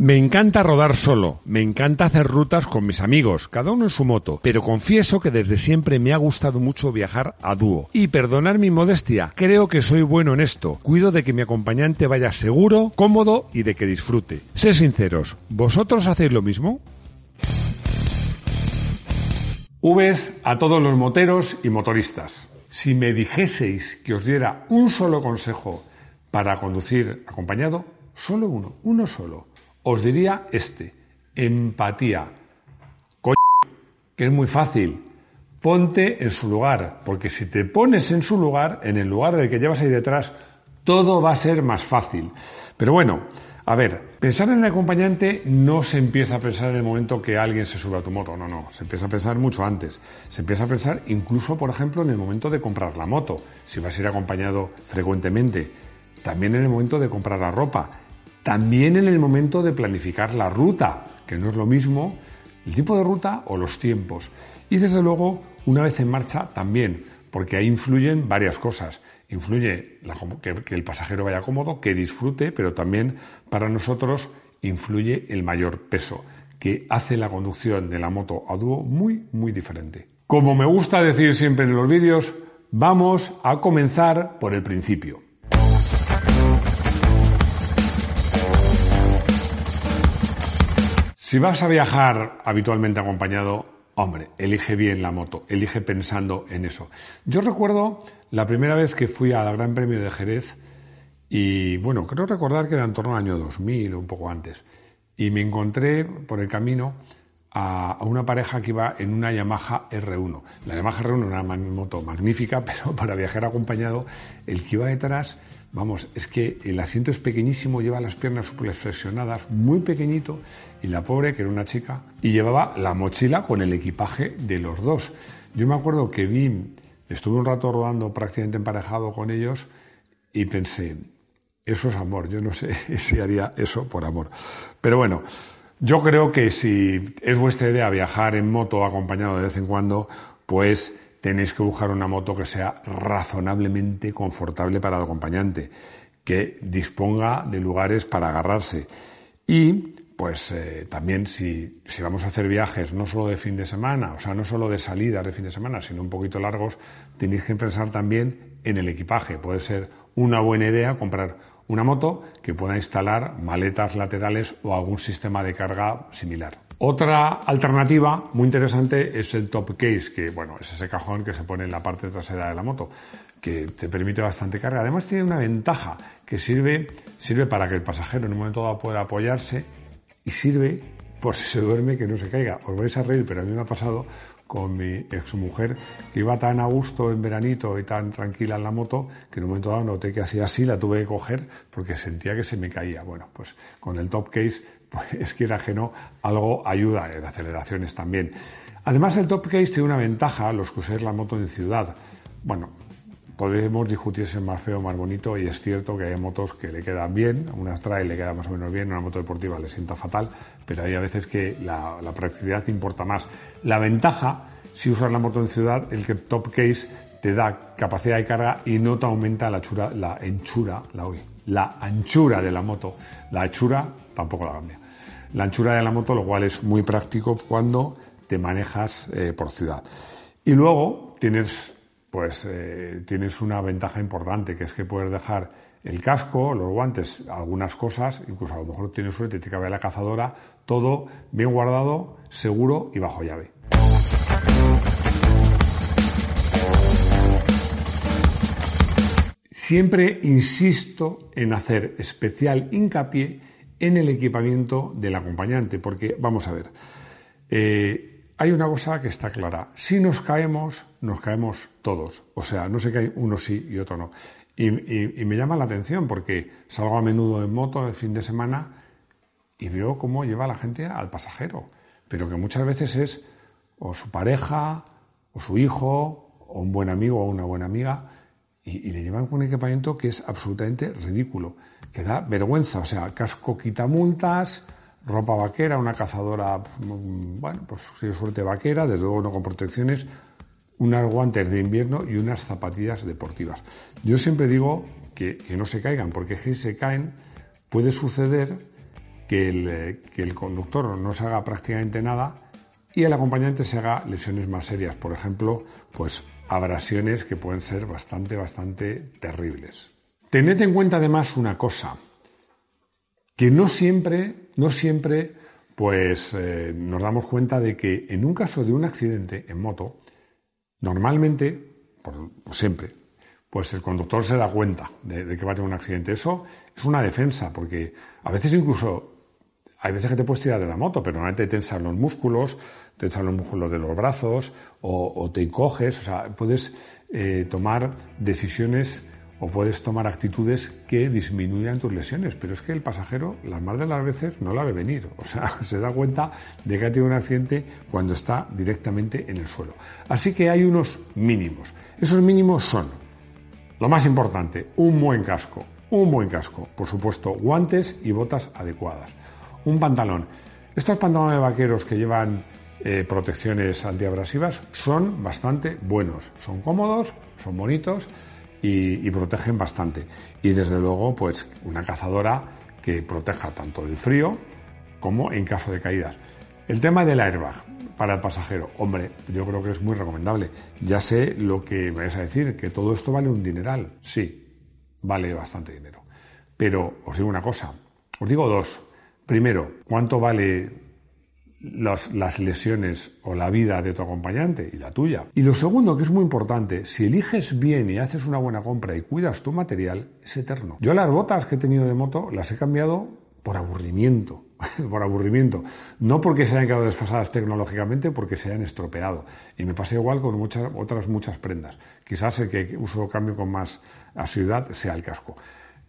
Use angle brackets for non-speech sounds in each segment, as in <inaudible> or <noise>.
Me encanta rodar solo, me encanta hacer rutas con mis amigos, cada uno en su moto, pero confieso que desde siempre me ha gustado mucho viajar a dúo. Y perdonar mi modestia, creo que soy bueno en esto. Cuido de que mi acompañante vaya seguro, cómodo y de que disfrute. Sé sinceros, ¿vosotros hacéis lo mismo? Vs a todos los moteros y motoristas. Si me dijeseis que os diera un solo consejo para conducir acompañado, solo uno, uno solo os diría este, empatía. Coño, que es muy fácil. Ponte en su lugar, porque si te pones en su lugar, en el lugar del que llevas ahí detrás, todo va a ser más fácil. Pero bueno, a ver, pensar en el acompañante no se empieza a pensar en el momento que alguien se sube a tu moto, no, no, se empieza a pensar mucho antes. Se empieza a pensar incluso, por ejemplo, en el momento de comprar la moto, si vas a ir acompañado frecuentemente. También en el momento de comprar la ropa también en el momento de planificar la ruta, que no es lo mismo el tipo de ruta o los tiempos. Y desde luego, una vez en marcha, también, porque ahí influyen varias cosas. Influye que, el pasajero vaya cómodo, que disfrute, pero también para nosotros influye el mayor peso, que hace la conducción de la moto a dúo muy, muy diferente. Como me gusta decir siempre en los vídeos, vamos a comenzar por el principio. Si vas a viajar habitualmente acompañado, hombre, elige bien la moto, elige pensando en eso. Yo recuerdo la primera vez que fui al Gran Premio de Jerez y bueno, creo recordar que era en torno al año 2000 o un poco antes. Y me encontré por el camino a, una pareja que iba en una Yamaha R1. La Yamaha R1 era una moto magnífica, <laughs> pero para viajar acompañado, el que iba detrás Vamos, es que el asiento es pequeñísimo, lleva las piernas flexionadas, muy pequeñito, y la pobre, que era una chica, y llevaba la mochila con el equipaje de los dos. Yo me acuerdo que vi, estuve un rato rodando prácticamente emparejado con ellos y pensé, eso es amor, yo no sé <laughs> si haría eso por amor. Pero bueno, yo creo que si es vuestra idea viajar en moto acompañado de vez en cuando, pues tenéis que buscar una moto que sea razonablemente confortable para el acompañante, que disponga de lugares para agarrarse. Y pues eh, también si, si, vamos a hacer viajes no solo de fin de semana, o sea, no solo de salida de fin de semana, sino un poquito largos, tenéis que pensar también en el equipaje. Puede ser una buena idea comprar una moto que pueda instalar maletas laterales o algún sistema de carga similar. Otra alternativa muy interesante es el top case, que bueno, es ese cajón que se pone en la parte trasera de la moto, que te permite bastante carga. Además tiene una ventaja que sirve, sirve para que el pasajero en un momento dado pueda apoyarse y sirve por si se duerme que no se caiga. Os vais a reír, pero a mí me ha pasado con mi exmujer, que iba tan a gusto en veranito y tan tranquila en la moto, que en un momento dado noté que hacía así, la tuve que coger porque sentía que se me caía. Bueno, pues con el top case pues que era no, algo ayuda en aceleraciones también. Además, el top case tiene una ventaja, los que usáis la moto en ciudad. Bueno, podemos discutir si es más feo o más bonito, y es cierto que hay motos que le quedan bien, una trail le queda más o menos bien, una moto deportiva le sienta fatal, pero hay a veces que la, practicidad importa más. La ventaja, si usas la moto en ciudad, el que top case te da capacidad de carga y no te aumenta la, chura, la anchura, la, la anchura de la moto. La anchura tampoco la cambia. La anchura de la moto, lo cual es muy práctico cuando te manejas eh, por ciudad. Y luego tienes, pues, eh, tienes una ventaja importante, que es que puedes dejar el casco, los guantes, algunas cosas, incluso a lo mejor tienes suerte, te cabe la cazadora, todo bien guardado, seguro y bajo llave. Siempre insisto en hacer especial hincapié en el equipamiento del acompañante, porque vamos a ver, eh, hay una cosa que está clara, si nos caemos, nos caemos todos, o sea, no se cae uno sí y otro no. Y, me llama la atención porque salgo a menudo en moto el fin de semana y veo cómo lleva la gente al pasajero, pero que muchas veces es o su pareja, o su hijo, o un buen amigo o una buena amiga, y, le llevan con un equipamiento que es absolutamente ridículo, que da vergüenza, o sea, casco quita multas, ropa vaquera, una cazadora, mm, bueno, pues si suerte vaquera, desde luego no con protecciones, unas guantes de invierno y unas zapatillas deportivas. Yo siempre digo que, no se caigan, porque si se caen puede suceder que el, eh, que el conductor no se haga prácticamente nada y el acompañante se haga lesiones más serias, por ejemplo, pues abrasiones que pueden ser bastante, bastante terribles. Tened en cuenta además una cosa, que no siempre, no siempre, pues eh, nos damos cuenta de que en un caso de un accidente en moto, normalmente, por, siempre, pues el conductor se da cuenta de, de, que va a tener un accidente. Eso es una defensa, porque a veces incluso hay veces que te puedes tirar de la moto, pero normalmente te tensan los músculos, te tensan los músculos de los brazos o, te encoges, o sea, puedes eh, tomar decisiones o puedes tomar actitudes que disminuyan tus lesiones, pero es que el pasajero, las más de las veces, no la ve venir, o sea, <laughs> se da cuenta de que ha tenido un accidente cuando está directamente en el suelo. Así que hay unos mínimos. Esos mínimos son, lo más importante, un buen casco, un buen casco, por supuesto, guantes y botas adecuadas un pantalón. Estos pantalones vaqueros que llevan eh, protecciones antiabrasivas son bastante buenos, son cómodos, son bonitos y, protegen bastante. Y desde luego, pues una cazadora que proteja tanto del frío como en caso de caídas. El tema del airbag para el pasajero, hombre, yo creo que es muy recomendable. Ya sé lo que me vais a decir, que todo esto vale un dineral. Sí, vale bastante dinero. Pero os digo una cosa, os digo dos. Primero, ¿cuánto vale las lesiones o la vida de tu acompañante y la tuya? Y lo segundo, que es muy importante, si eliges bien y haces una buena compra y cuidas tu material, es eterno. Yo las botas que he tenido de moto las he cambiado por aburrimiento, <laughs> por aburrimiento. No porque se hayan quedado desfasadas tecnológicamente, porque se hayan estropeado. Y me pasa igual con muchas, otras muchas prendas. Quizás el que uso cambio con más asiduidad sea el casco.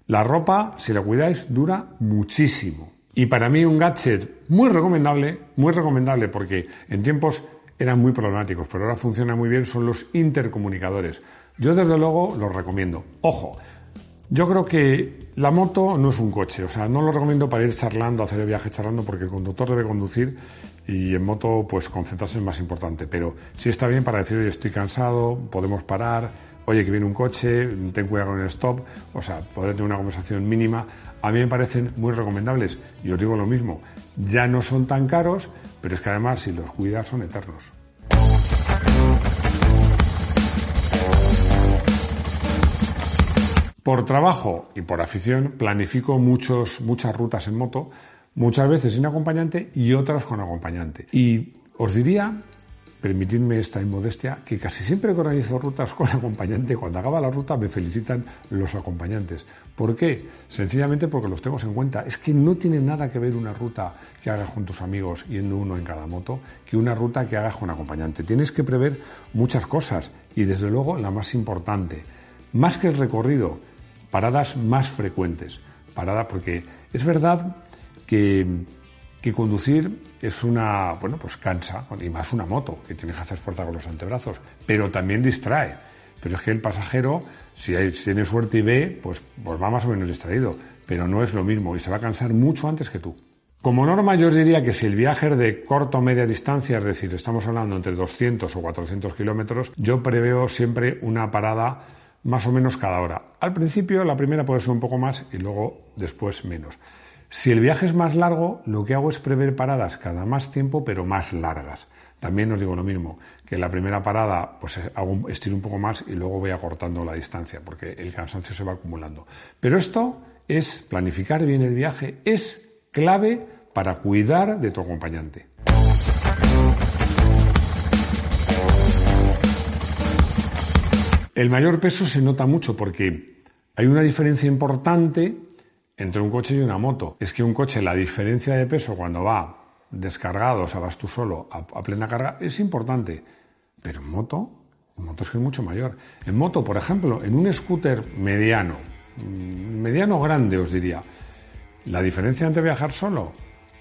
La ropa, si la cuidáis, dura muchísimo. Y para mí un gadget muy recomendable, muy recomendable porque en tiempos eran muy problemáticos, pero ahora funciona muy bien, son los intercomunicadores. Yo desde luego los recomiendo. Ojo, yo creo que la moto no es un coche, o sea, no lo recomiendo para ir charlando, hacer el viaje charlando, porque el conductor debe conducir y en moto, pues concentrarse es más importante. Pero sí está bien para decir, oye, estoy cansado, podemos parar, oye, que viene un coche, ten cuidado con el stop, o sea, poder tener una conversación mínima a mí me parecen muy recomendables. Y os digo lo mismo, ya no son tan caros, pero es que además si los cuidas son eternos. Por trabajo y por afición planifico muchos, muchas rutas en moto, muchas veces sin acompañante y otras con acompañante. Y os diría permitidme esta inmodestia, que casi siempre que organizo rutas con acompañante, cuando acaba la ruta me felicitan los acompañantes. ¿Por qué? Sencillamente porque los tengo en cuenta. Es que no tiene nada que ver una ruta que hagas con tus amigos yendo uno en cada moto que una ruta que hagas con acompañante. Tienes que prever muchas cosas y desde luego la más importante, más que el recorrido, paradas más frecuentes. Parada porque es verdad que que conducir es una, bueno, pues cansa, y más una moto, que tienes que hacer fuerza con los antebrazos, pero también distrae. Pero es que el pasajero, si, tiene suerte y ve, pues, pues va más o menos distraído, pero no es lo mismo y se va a cansar mucho antes que tú. Como norma yo diría que si el viaje es de corta o media distancia, es decir, estamos hablando entre 200 o 400 kilómetros, yo preveo siempre una parada más o menos cada hora. Al principio la primera puede ser un poco más y luego después menos. Si el viaje es más largo, lo que hago es prever paradas cada más tiempo, pero más largas. También os digo lo mismo, que la primera parada pues hago estiro un poco más y luego voy acortando la distancia, porque el cansancio se va acumulando. Pero esto es planificar bien el viaje, es clave para cuidar de tu acompañante. El mayor peso se nota mucho porque hay una diferencia importante entre un coche y una moto. Es que un coche, la diferencia de peso cuando va descargado, o sea, vas tú solo a, plena carga, es importante. Pero en moto, en moto es que es mucho mayor. En moto, por ejemplo, en un scooter mediano, mm, mediano grande os diría, la diferencia entre viajar solo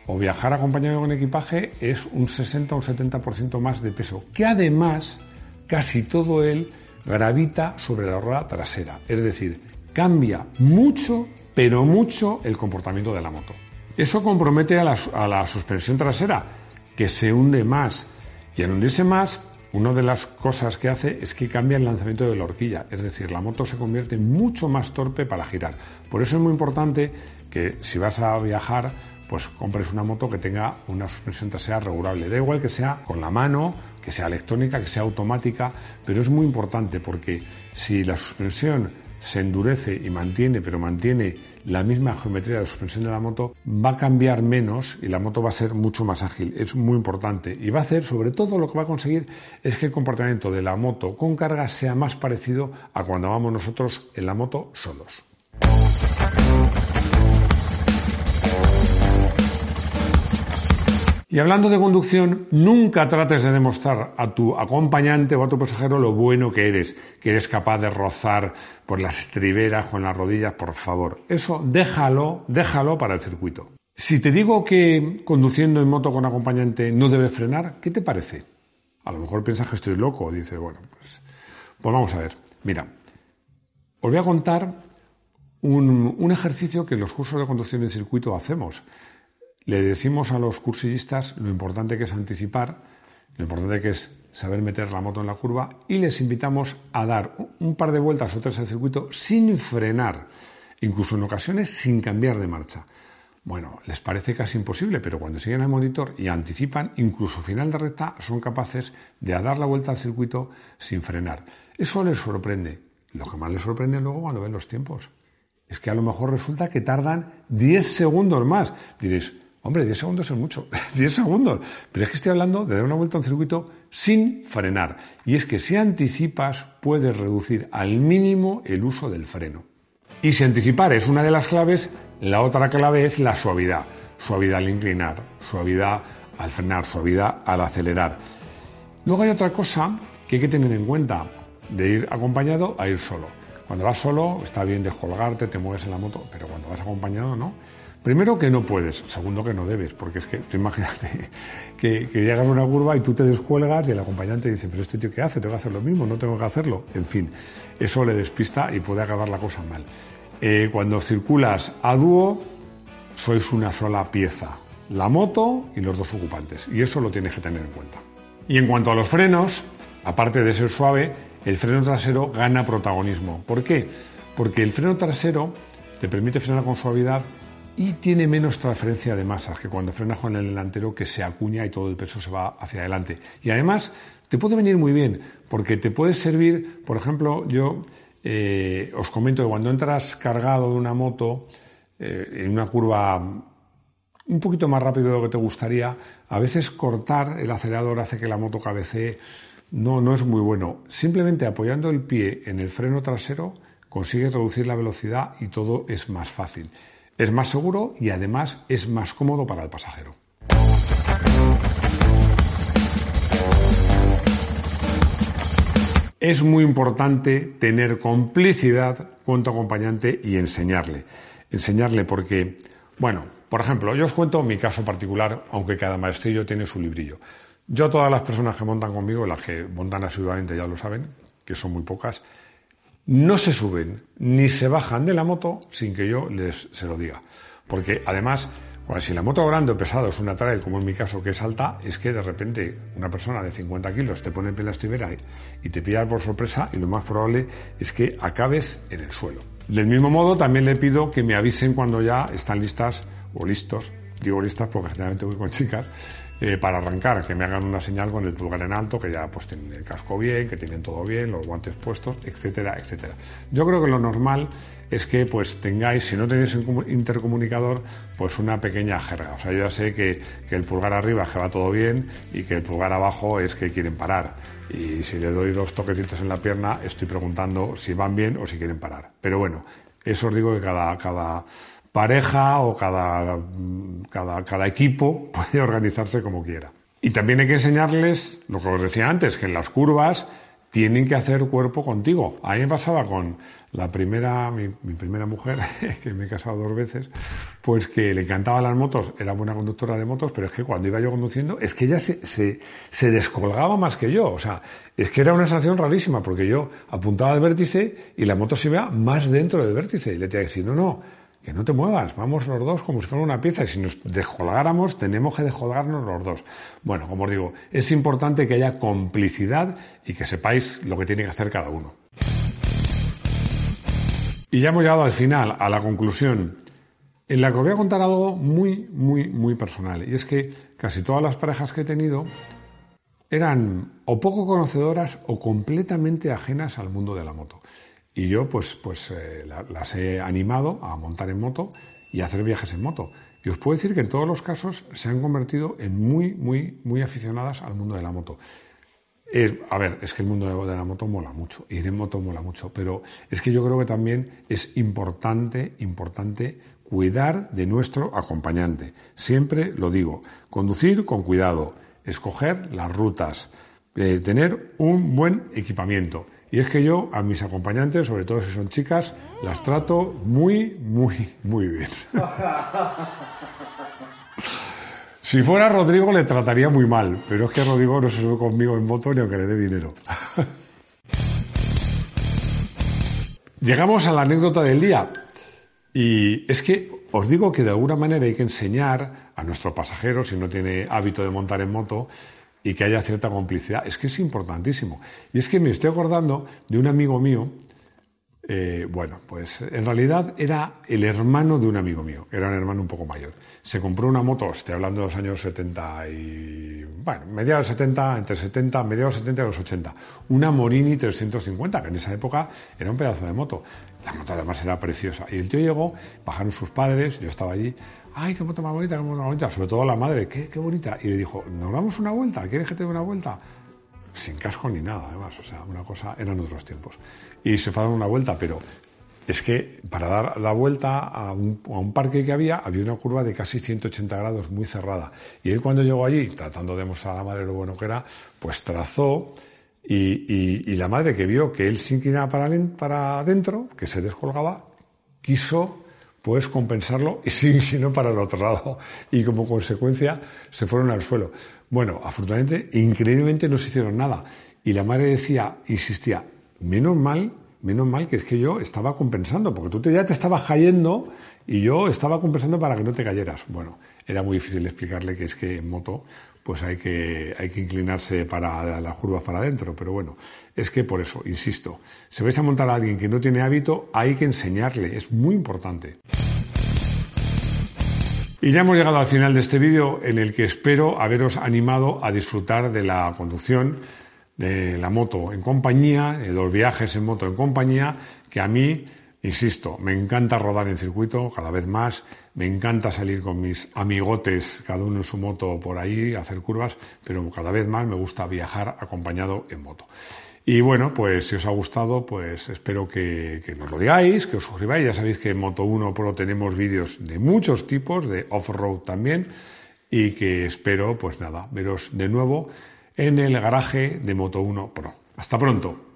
o viajar acompañado con equipaje es un 60 o un 70% más de peso, que además casi todo él gravita sobre la rueda trasera. Es decir, cambia mucho pero mucho el comportamiento de la moto. Eso compromete a la, suspensión trasera, que se hunde más. Y al hundirse más, una de las cosas que hace es que cambia el lanzamiento de la horquilla, es decir, la moto se convierte mucho más torpe para girar. Por eso es muy importante que si vas a viajar, pues compres una moto que tenga una suspensión trasera regulable. Da igual que sea con la mano, que sea electrónica, que sea automática, pero es muy importante porque si la suspensión se endurece y mantiene, pero mantiene la misma geometría de suspensión de la moto, va a cambiar menos y la moto va a ser mucho más ágil. Es muy importante. Y va a hacer, sobre todo, lo que va a conseguir es que el comportamiento de la moto con carga sea más parecido a cuando vamos nosotros en la moto solos. Y hablando de conducción, nunca trates de demostrar a tu acompañante o a tu pasajero lo bueno que eres, que eres capaz de rozar por las estriberas con las rodillas, por favor. Eso déjalo, déjalo para el circuito. Si te digo que conduciendo en moto con acompañante no debes frenar, ¿qué te parece? A lo mejor piensas que estoy loco, dices, bueno, pues, pues vamos a ver. Mira, os voy a contar un, un ejercicio que en los cursos de conducción en circuito hacemos le decimos a los cursillistas lo importante que es anticipar, lo importante que es saber meter la moto en la curva y les invitamos a dar un par de vueltas o tres al circuito sin frenar, incluso en ocasiones sin cambiar de marcha. Bueno, les parece casi imposible, pero cuando siguen al monitor y anticipan, incluso final de recta, son capaces de dar la vuelta al circuito sin frenar. Eso les sorprende. Lo que más les sorprende luego cuando ven los tiempos es que a lo mejor resulta que tardan 10 segundos más. Diréis, Hombre, 10 segundos es mucho, <laughs> 10 segundos. Pero es que estoy hablando de dar una vuelta a un circuito sin frenar. Y es que si anticipas, puedes reducir al mínimo el uso del freno. Y si anticipar es una de las claves, la otra clave es la suavidad. Suavidad al inclinar, suavidad al frenar, suavidad al acelerar. Luego hay otra cosa que hay que tener en cuenta, de ir acompañado a ir solo. Cuando vas solo está bien descolgarte, te mueves en la moto, pero cuando vas acompañado no. Primero que no puedes, segundo que no debes, porque es que tú imagínate <laughs> que, llegas a una curva y tú te descuelgas y el acompañante dice, pero este tío qué hace, tengo que hacer lo mismo, no tengo que hacerlo. En fin, eso le despista y puede acabar la cosa mal. Eh, cuando circulas a dúo, sois una sola pieza, la moto y los dos ocupantes, y eso lo tienes que tener en cuenta. Y en cuanto a los frenos, aparte de ser suave, el freno trasero gana protagonismo. ¿Por qué? Porque el freno trasero te permite frenar con suavidad y tiene menos transferencia de masas que cuando frenas con el delantero que se acuña y todo el peso se va hacia adelante. Y además te puede venir muy bien porque te puede servir, por ejemplo, yo eh, os comento que cuando entras cargado de una moto eh, en una curva un poquito más rápido de lo que te gustaría, a veces cortar el acelerador hace que la moto cabecee. No, no es muy bueno. Simplemente apoyando el pie en el freno trasero consigues reducir la velocidad y todo es más fácil es más seguro y además es más cómodo para el pasajero. Es muy importante tener complicidad con tu acompañante y enseñarle. Enseñarle porque, bueno, por ejemplo, yo os cuento mi caso particular, aunque cada maestrillo tiene su librillo. Yo todas las personas que montan conmigo, las que montan asiduamente ya lo saben, que son muy pocas, no se suben ni se bajan de la moto sin que yo les se lo diga. Porque además, si la moto grande o pesado es una trail, como en mi caso, que es alta, es que de repente una persona de 50 kilos te pone en la estribera y te pilla por sorpresa y lo más probable es que acabes en el suelo. Del mismo modo, también le pido que me avisen cuando ya están listas o listos, digo listas porque generalmente voy con <laughs> chicas, eh, para arrancar, que me hagan una señal con el pulgar en alto, que ya pues tienen el casco bien, que tienen todo bien, los guantes puestos, etcétera, etcétera. Yo creo que lo normal es que pues tengáis, si no tenéis un intercomunicador, pues una pequeña jerga. O sea, yo ya sé que, que el pulgar arriba es que va todo bien y que el pulgar abajo es que quieren parar. Y si le doy dos toquecitos en la pierna, estoy preguntando si van bien o si quieren parar. Pero bueno, eso os digo que cada, cada pareja o cada, cada, cada equipo <laughs> puede organizarse como quiera. Y también hay que enseñarles lo que os decía antes, que en las curvas tienen que hacer cuerpo contigo. A mí me pasaba con la primera, mi, primera mujer, <laughs> que me he casado dos veces, pues que le encantaban las motos, era buena conductora de motos, pero es que cuando iba yo conduciendo, es que ella se, se, se descolgaba más que yo. O sea, es que era una sensación rarísima, porque yo apuntaba al vértice y la moto se iba más dentro del vértice. Y le tenía que decir, no, no, que no te muevas, vamos los dos como si fuera una pieza y si nos descolgáramos tenemos que descolgarnos los dos. Bueno, como os digo, es importante que haya complicidad y que sepáis lo que tiene que hacer cada uno. Y ya hemos llegado al final, a la conclusión. En la que os voy a contar algo muy, muy, muy personal. Y es que casi todas las parejas que he tenido eran o poco conocedoras o completamente ajenas al mundo de la moto. Y yo pues, pues eh, las he animado a montar en moto y a hacer viajes en moto. Y os puedo decir que en todos los casos se han convertido en muy, muy, muy aficionadas al mundo de la moto. a ver, es que el mundo de, la moto mola mucho, ir en moto mola mucho, pero es que yo creo que también es importante, importante cuidar de nuestro acompañante. Siempre lo digo, conducir con cuidado, escoger las rutas, eh, tener un buen equipamiento. Y es que yo a mis acompañantes, sobre todo si son chicas, las trato muy, muy, muy bien. <laughs> si fuera Rodrigo le trataría muy mal, pero es que Rodrigo no se sube conmigo en moto ni aunque le dé dinero. <laughs> Llegamos a la anécdota del día. Y es que os digo que de alguna manera hay que enseñar a nuestro pasajero, si no tiene hábito de montar en moto, y que haya cierta complicidad. Es que es importantísimo. Y es que me estoy acordando de un amigo mío, eh, bueno, pues en realidad era el hermano de un amigo mío, era un hermano un poco mayor. Se compró una moto, estoy hablando de los años 70 y, bueno, mediados 70, entre 70, mediados 70 y los 80. Una Morini 350, que en esa época era un pedazo de moto. La moto además era preciosa. Y el tío llegó, bajaron sus padres, yo estaba allí, ay, qué moto más bonita, qué moto más bonita, sobre todo la madre, qué, qué bonita. Y le dijo, ¿nos damos una vuelta? ¿Quieres que te dé una vuelta? Sin casco ni nada, además, o sea, una cosa, eran otros tiempos. Y se fue a dar una vuelta, pero es que para dar la vuelta a un, a un, parque que había, había una curva de casi 180 grados muy cerrada. Y él cuando llegó allí, tratando de mostrar a la madre lo bueno que era, pues trazó y, y, y la madre que vio que él se inclinaba para, para adentro, que se descolgaba, quiso puedes compensarlo y sí, sino para el otro lado. Y como consecuencia se fueron al suelo. Bueno, afortunadamente, increíblemente no se hicieron nada. Y la madre decía, insistía, menos mal, menos mal que es que yo estaba compensando, porque tú ya te estabas cayendo y yo estaba compensando para que no te cayeras. Bueno, era muy difícil explicarle que es que en moto pues hay que, hay que inclinarse para las curvas para adentro. Pero bueno, es que por eso, insisto, si vais a montar a alguien que no tiene hábito, hay que enseñarle, es muy importante. Y ya hemos llegado al final de este vídeo en el que espero haberos animado a disfrutar de la conducción de la moto en compañía, de los viajes en moto en compañía, que a mí Insisto, me encanta rodar en circuito cada vez más, me encanta salir con mis amigotes, cada uno en su moto por ahí, hacer curvas, pero cada vez más me gusta viajar acompañado en moto. Y bueno, pues si os ha gustado, pues espero que, nos lo digáis, que os suscribáis. Ya sabéis que en Moto 1 Pro tenemos vídeos de muchos tipos, de off-road también, y que espero, pues nada, veros de nuevo en el garaje de Moto 1 Pro. Hasta pronto.